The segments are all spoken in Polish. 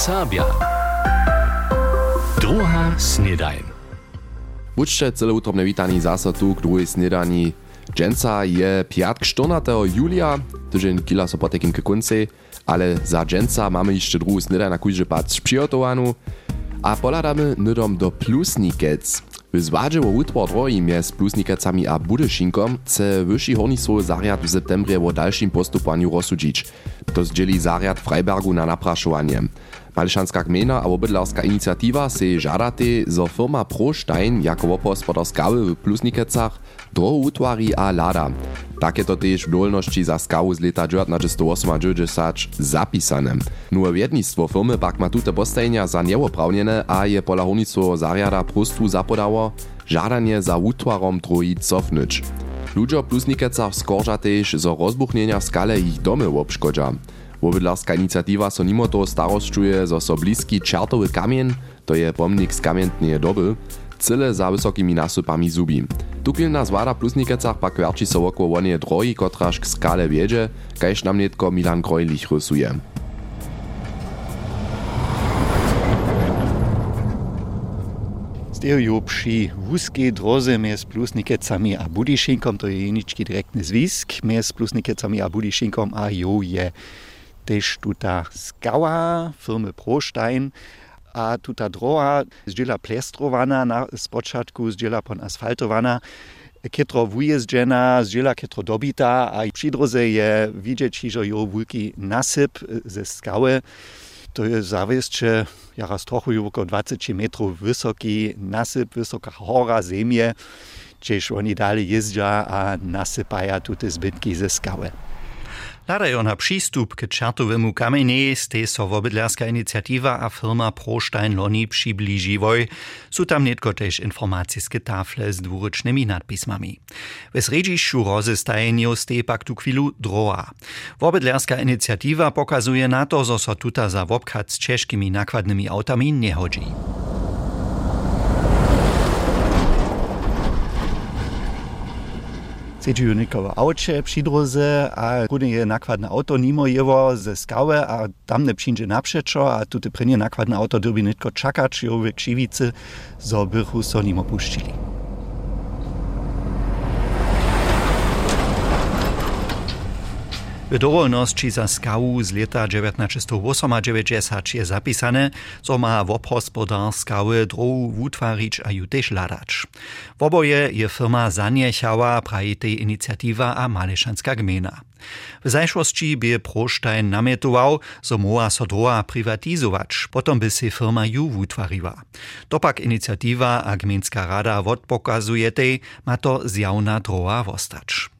Sabia. Druga snedajn. Buďte celé utrobne vítaní zase tu k druhej snedani. Dženca je piatk 14. julia, tydzień kila so potekim k konci, ale za dženca mamy jeszcze druhú snedaj na kujże pac przygotowanú a poladamy nydom do Plusnikec. W zwadze o utwór drogi mjez Plusnikecami a Budyšinkom chce wyższy hornictwo zariad w septembrze o dalszym postupaniu rozsudzić. To zdzieli zariad Freibergu na napraszowanie. Mališanska gmena a obydlarska inicjatywa se žadate, zo firma ProStein jako opospodarskawy w Plusnikecach drohu utwari a lada. Takie to też w dolności za skawu z leta 1998 zapisane. Nowe wiednictwo firmy pak ma tute postajenia za nieoprawniene a je pola hornictwo zariada prostu zapodało żadanie za utwarom drohi cofnyć. Ludzie Plusnikecach skorża też, zo rozbuchnienia skale ich domy obszkodza. Wobydlarska inicjatywa so mimo toho starosćuje, zo so bliski čertowy kamien, to je pomnik z kamientnej doby, cyle za wysokimi nasypami zubi. Tuklina zwada Plusnikecach pak werči so wokło wonie drogi, kotraż k skale wiedzie, kajż nam netko Milan Grojlich rysuje. Stejo przy wózkiej drodze między Plusnikecami a Budyšinkom, to je jenički direktny zwisk między Plusnikecami a Budyšinkom, a jo je też tuta skała firmy Prostein, a tuta droga zdziela plestrowana na spoczatku, zdziela pon asfaltowana, kietro wujeżdżena, zdziela kietro dobita, a przy drodze je widzieć, że jo wielki nasyp ze skały. To je zawieszcze jaraz trochę około 20 metrów wysoki nasyp, wysoka hora ziemie, gdzieś oni dalej jeżdża, a nasypają tutaj zbytki ze skały. Nadajo na přístup k čertowemu kamenie ste so wobydlerska inicjatywa a firma Prostein Loni přiblíživoj. Sú tam netko tež informacijske tafle s dwurycznymi nadpismami. W sredzišću rozestajenju ste pak tu chwilu droa. Wobydlerska inicjatywa pokazuje na to, zo so tuta za wobkat z czeskimi nakładnymi autami nie chodzi. Sedźuju niko w aucie przy drodze, a kudy je nakładne auto nimo jewo ze skały, a tam ne przyjdzie naprzeczo, a tutaj prynie nakładne auto derby nitko czakać, jo w krzywicy, zo bychu so nimo puścili. W dowolności za skału z lata 1998 je zapisane, co ma wobhospodar skały drohu wutwarić a ju też ladać. W oboje je firma zaniechała praje tej inicjatywa a Malešanska gmina. W zajszłości by Prostein nametował, że moła so droha prywatyzować, potom by się firma ju wutwariła. To pak inicjatywa a gminska rada odpokazuje tej, ma to zjawna droha wostać.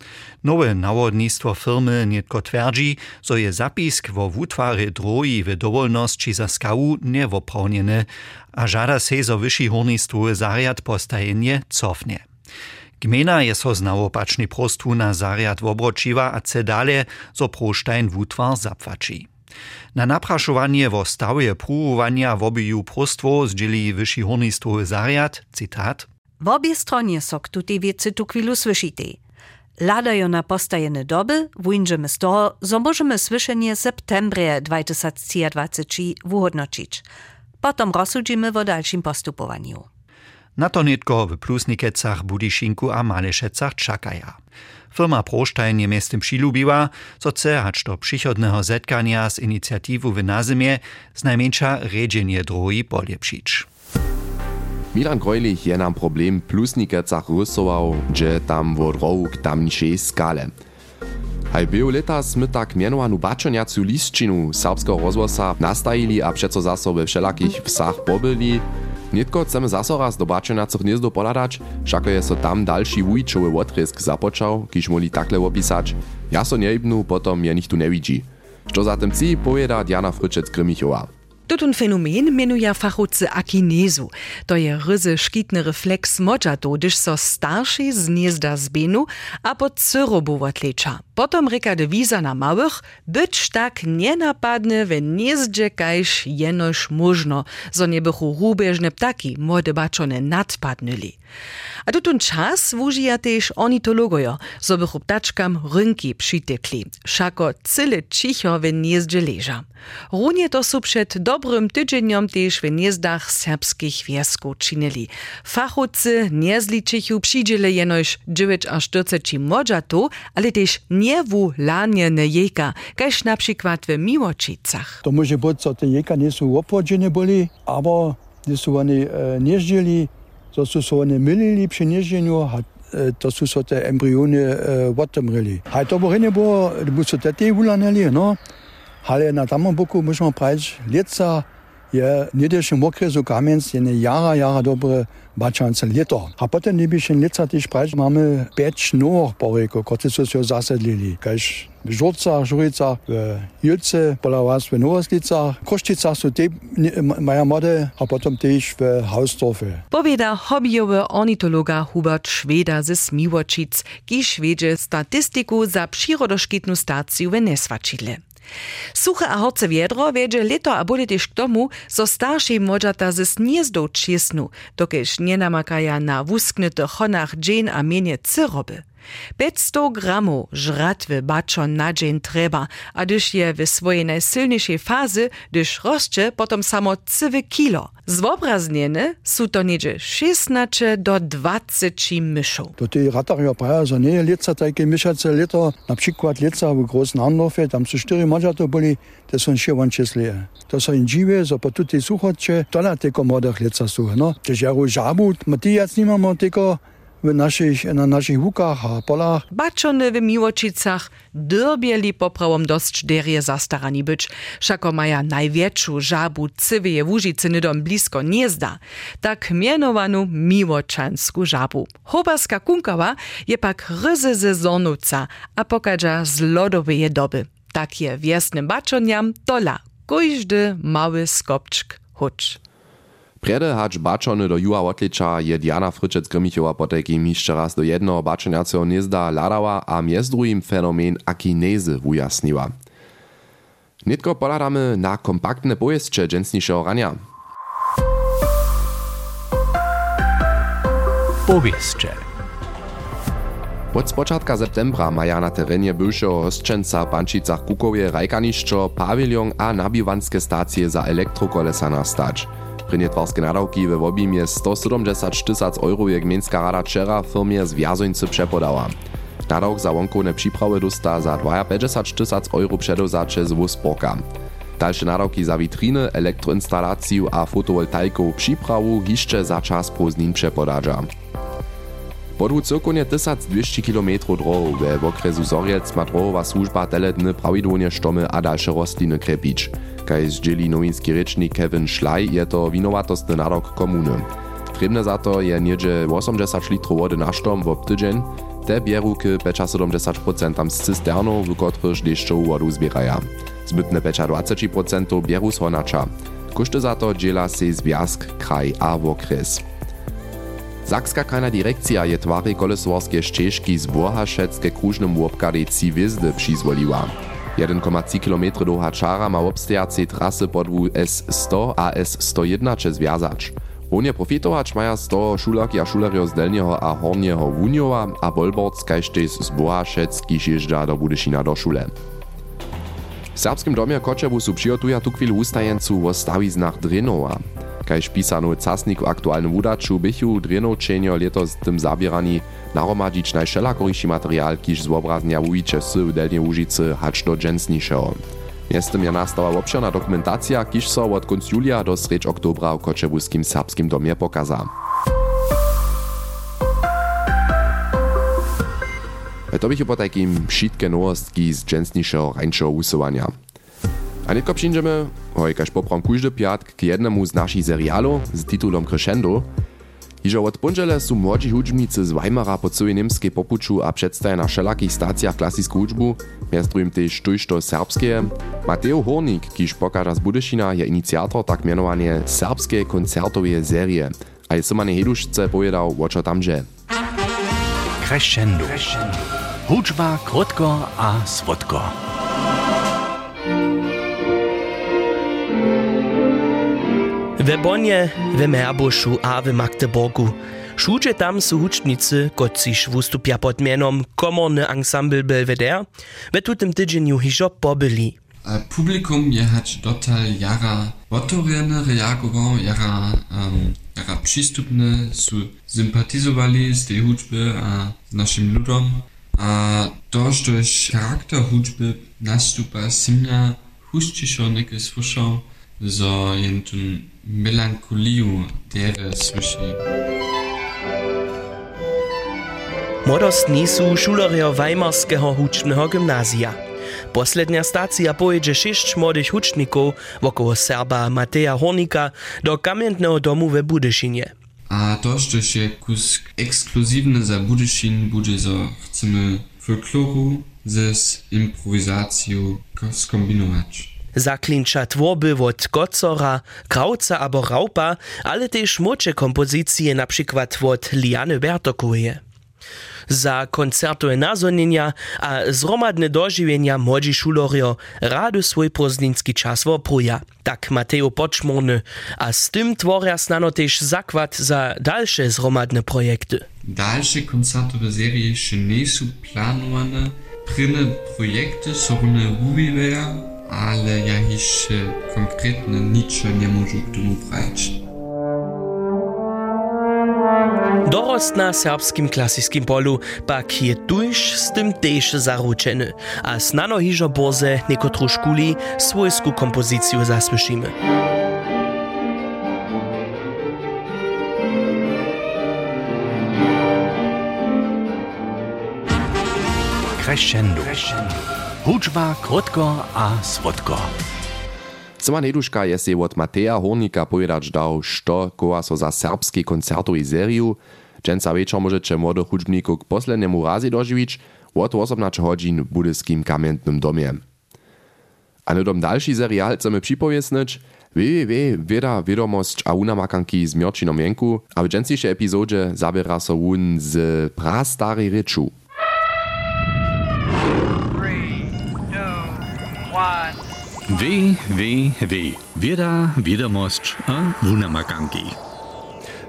Nowe nawodnictwo firmy nietko twierdzi, że je zapisk wo wutwary droji w dowolności za skału niewoprawniony, a żada se zo wyższy hornictwo zariad postajenie cofnie. Gmina je so znałopaczny prostu na zariad wobročiła a chce dalej, zo wutwar zapłaci. Na napraszowanie wo stawie pruwowania wobiju prostwo zdzieli wyższy hornictwo zariad, cytat, W obie stronie sok tutaj wiece tu chwilu słyszite. Ladajo na postajene doby, wujdziemy z toho, zo możemy słyszenie septembre 2023 wuhodnočić. Potom rozsudzimy o dalszym postupowaniu. Na to netko w Plusnikecach, Budyšinku a Malešecach czakaja. Firma Prostein je miestem přilubiła, co chce hać do przychodnego zetkania z inicjatywą w nazymie z najmniejsza redzenie drogi polepszyć. Milan Grojlich je nam problem Plusnikecach rysował, że tam wo drohu k tamniszej skale. Haj był leta sme tak mianowanu baczeniacu listčinu serbskiego rozwosa nastajili a przeco zaso we wszelakich wsach pobyli, Nitko chcemy zaso raz do bačenacych gniezdo poladać, všako je so tam další wujčowy wotrysk započał, kiž moli takle opisać. Ja so nejbnu, potom je nichtu nevidzi. Što za tym ci powieda Diana Fryczec-Grymichowa. Tutun fenomen mienuje fachowcy akinezu. To je ryzy szkitny refleks modżato, gdyż so starszy z gniezda zbenu, a pod cyrobu odlecza. Potom reka dewiza na małych, być tak nie napadny w gniezdzie kajż jenoż można, zo nie bychu rubeżne ptaki młode baczone nadpadnyli. A tutun czas wužija też ornitologojo, zo bychu ptaczkam rynki przytekli. Szako cyle cicho w gniezdzie leża. Runie to su przed dobrym tydzieniom też w niezdach serbskich wiersków czynili. Fachowcy nie zliczychu przydzieli jenoś 9 aż 40 modżatu, ale też nie w lanie jejka, każ na przykład w Miłočicach. To może być, że te jejka nie są opodzone byli, ale nie są oni e, nie żyli, to są oni mylili przy nieżeniu, to sú so tie embryóny odtomreli. A to bo nie było, bo so te ulaneli, no. Ale na tamom boku musimy prajść leca je niedešim okresu kamienc je ne jara, jara dobre bačance leto. A potem nebišem leca tež prajść mamy pięć nowych porejków, które są się zasedlili. Kaž w Żurcach, Żuricach, w Jülce, pola was w Nowoslicach, Košticach są te mają mody, a potem też w Hausdorfie. Powiada hobbyowy ornitologa Hubert Schweda ze Smiłočic, kiż wiedzie statystyku za przyrodoszkitną stację w Nesvačidle. Suche a horce viedro viedže leto a bude tiež k tomu, so starší môžata ze sniezdou čiesnu, dokež nenamakaja na vusknete chonách džen a mene cyrobe. 500 gramów żratwy baczon na dzień trzeba, a gdyż je w swojej najsilniejszej fazy, gdyż rośnie potom samo cywy kilo. Zwobrazniene są to niedzie 16 do 20 myszów. To ty ratario praja, nie leca takie myszace leto, na przykład leca w Großen Andorfie, tam są 4 modżato byli, to są się łączeslie. To są dziwie, że po tutaj suchocie, to na tylko modach leca są, no. Też ja żabu, Matijas nie mamy tylko naszych, na naszych łukach a polach. Baczony w Miłočicach dyrbieli poprawom dość zastarani być, szako maja największą żabu cywie Łużycy nydom blisko Niezda, tak mianowaną Miłoczanską żabu. Hobarska kunkawa je pak ryzy sezonowca, a pokaża z lodowej doby. Tak je wiesnym baczoniam dola, każdy mały skopczk hucz. Prede hač bačony do juha odliča je Diana Fryczec Grymichowa poteky jeszcze raz do jednoho bačoniaceho niezda ladała, a mjez druhim fenomen akinezy ujasniła. Nitko poladamy na kompaktne pojeszcze dżęsniejszego rania. Powieszcze. Od spočatka septembra maja na terenie bywšeho hostčenca Pančicach Kukowie rajkanišćo, pawilion a nabiwanskie stacje za elektrokolesa nastać. Prynjetwarskie nadawki we objemie 170 tysac euro je gmieńska rada wczera firmie Zwiazońcy przepodała. Nadawk za wonkowne przyprawy dosta za 250 tysac euro przedozacze z Wusporka. Dalsze nadawki za witriny, elektroinstalację a fotowoltaiką przyprawu jeszcze za czas później przepodadza. Podłu cyrkunie 1200 km drogu we okresu Zoriec ma drogowa służba tele dny prawidłownie sztomy a dalsze rosliny krepić. Kaj zdzieli nowinski rečnik Kevin Schley je to winowatostny narok komuny. Trebne za to je niedzie 80 litrów wody na sztom w tydzień, te bieru k 75% z cysternów, w których deszczową wodę zbierają. Zbytne 25% bieru z honacza. Koszty za to dziela się związk, kraj a okres. Sakska krajna direkcja je twary koleswarskie ścieżki z Włochaszeckie krużnym łopkary Cywizdy przyzwoliła. 1,3 km do Hačara ma obstajacej trasy podwu S100 a S101 przez Wjazacz. Wonie profitować maja z toho šularki a šulerjo z Delnjeho a Hornjeho Wunjowa a Bolborc kaž z Bohašec, kiž ježdža do Budyšina do šule. W serbskim domie Koczewu su przygotuja tu chwilę ustajencu o stawiznach Drenowa. Kaž pisano casnik aktualnym wudaču bychu Drenowčenio letos tym zabierani naromadzić najšelakoriši materiál, kiž zobraznia wujiče sy w Delnie Łužicy hacz do dżensnišeho. Miestem je nastała obszerna dokumentacja, kiž so od konc julia do sreč oktobra w Koczewuskim serbskim domie pokaza. To bych po takim wszystkie nowostki z dżensnišeho rańszego usuwania. A przyjdziemy, hoj, kaž poprom kujdy piatk, k jednemu z naszych serialów z tytułem Crescendo. Hižo od ponžele su młodzi z Weimara po całej niemskiej popuczu a przedstaje na wszelakich stacjach klasicką hudżbu, między drugim tujšto serbskie. Mateo Hornik, kiż pokaża z Budyšina, je inicjator tak mianowanie serbskiej koncertowej serie, a je symane heduszce pojedał, o co tam dzieje. Crescendo. Hudżba krótko a słodko. We Bonje, we Merbuszu a w Magdeburgu. Všude tam su hučbnicy, kociž wustupia pod mienom Komorny Ensemble Belvedere, we tutym tydzieniu hižo pobyli. Publikum je hać dotal jara otvorene reagował, jara, um, jara przystupne, su sympatizowali z tej hudby a z naszym ludom. A to, że charakter hudby nastupa simnia huščišo neke słyszał, jen tu melankoliju dere słyszy. Młodostni są szulerio Weimarskiego hucznego gimnazja. Poslednia stacja pojedzie sześć młodych huczników wokoło Serba Mateja Hornika do kamiennego domu we Budyszynie. A to, że się kus ekskluzywny za Budyszyn bude, zo chcemy folkloru ze improwizacją skombinować. Zaklinča tworby od Gocora, Krauca albo Raupa, ale też młodzie kompozycje na przykład od Liany Bertokowie. Za koncertowe nazonienia a zromadne dożywienia młodzi szulorio rady swój pozdninski czas wopruja. Tak Mateo Poczmurny, a z tym tworia snano też zakład za dalsze zromadne projekty. Dalsze koncertowe serie jeszcze nie planowane. Prynne projekty są uwielbiają, ale ja jeszcze konkretne niczego nie mogę k tomu brać. Dorost na serbskim klasickim polu pak je tuž s tym tež zaručen, a snano hižo boze nekotru škuli svojsku kompoziciju zaslušíme. Crescendo. Crescendo. Hudźba krótko a słodko. Cała neduška je si od Mateja Hornika povedać dał, što koła so za serbski koncertowy seriju. Dżęca wieczor możecie młodych hudźbników k posledniemu razie dożywić, od 18 godzin w budyskim kamiennym domie. A nedom dalszy serial chcemy przypowiesnąć www. Wiadomość a unamakanki z Mjorčinom Jenku, a w dżęciejszej epizodzie zabiera so wun z prastarej ryczu. Wie, wie, wie. Wieda, wiadomość a wunamakanki.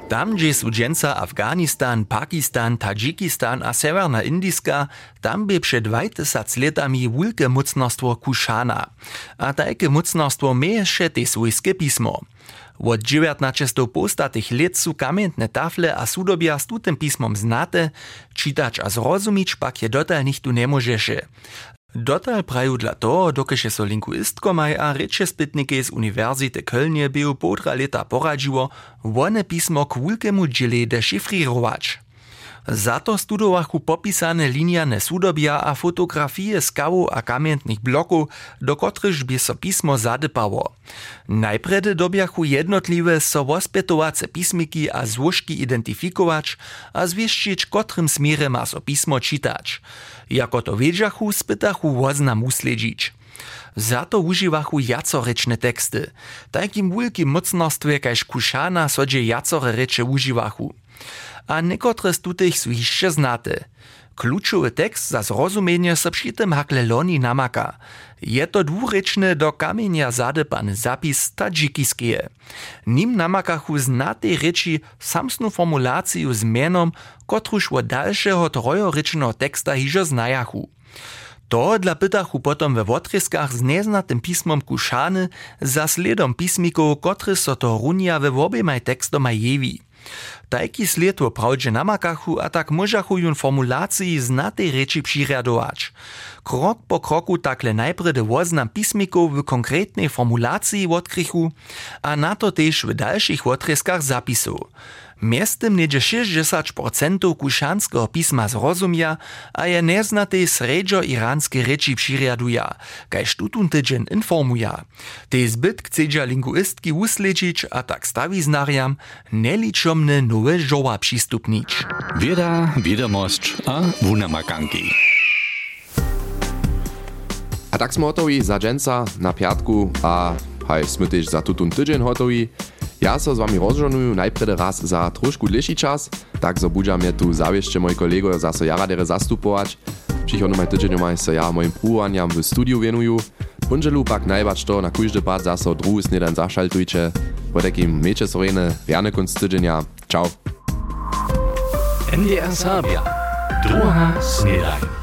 Tam, gdzie dżęca Afganistan, Pakistan, Tadżykistan a Severna Indiska, tam by przed 20 latami wielkie mocnostwo Kuszana. A takie mocnostwo miejesze te swojskie pismo. Od 19 postatych lat są kamienne tafle a sudobia z tutym pismom znate, czytać a zrozumieć pak je dotal nichtu nie. Dotal praju dla toho, dokež so linguistkomaj a reče spytnike z Univerzity Kölnie był potra leta poradziło, one pismo k wulkemu dźile dešifrirować. Za to studowachu popisane liniane sudobia a fotografie skałów a kamiennych bloków, do których by so pismo zadypało. Najpredy dobiachu jednotliwe so wospětovace pismiki a złożki identyfikować, a zwieszczyć, kotrym smierem ma so pismo czytać. Jako to wiedziachu, spytachu woznam usledzić. Za to używachu jacorečne teksty. Takim wielkim mocnostwie kaž kušana sodzie jacore reče używachu. A niekotre z tutych są jeszcze znate. Kluczowy tekst za zrozumienie so przy tym hakle loni namaka. Je to dwurečny do kamienia zadypany zapis tadżikiskie. Nim namakachu znatej reči samsnu formulaciju z menom, kotruž od dalszego trojorečného teksta hižo znajachu. To dla pytachu potom we wotreskach z neznatym pismom kuszany za sledom pismików, kotry so to runia we wobemaj tekstomaj jewi. Tajki sled wo prawdźe namakachu a tak możachu jun formulaciji znatej reči přirjadować. Krok po kroku takle najprede woznam pismików w konkretnej formulaciji odkrychu, a na to też w dalszych wotreskach zapisów. Miestem niedzie 60% kušanského pisma zrozumia a je neznatej sredžo-iranske reči přirjaduja, kaž tutun tydzień informuja. Tej zbyt chcedža linguistki usledzić a tak stawiznariam neliczomne nowe żoła przystupnić. Wieda, wiadomość a wunamakanki. A tak sme hotowi za dżęca na piatku a haj sme też za tutun tydzień hotowi. Ja so z wami rozžonuju najprede raz za trošku dlhší čas, tak so budžam je tu zawieszcze mój kolego zaso jara dere zastupować. Přichodnú tydzień maj so ja mojim prúvaniam w studiu venuju. Punželu pak najbacz to na kujde pad zaso druhý snedan zašaltujče. Po takým meče sorene, verne kunst tydzienia. Ciao. NDR Sabia. Druga snedaj.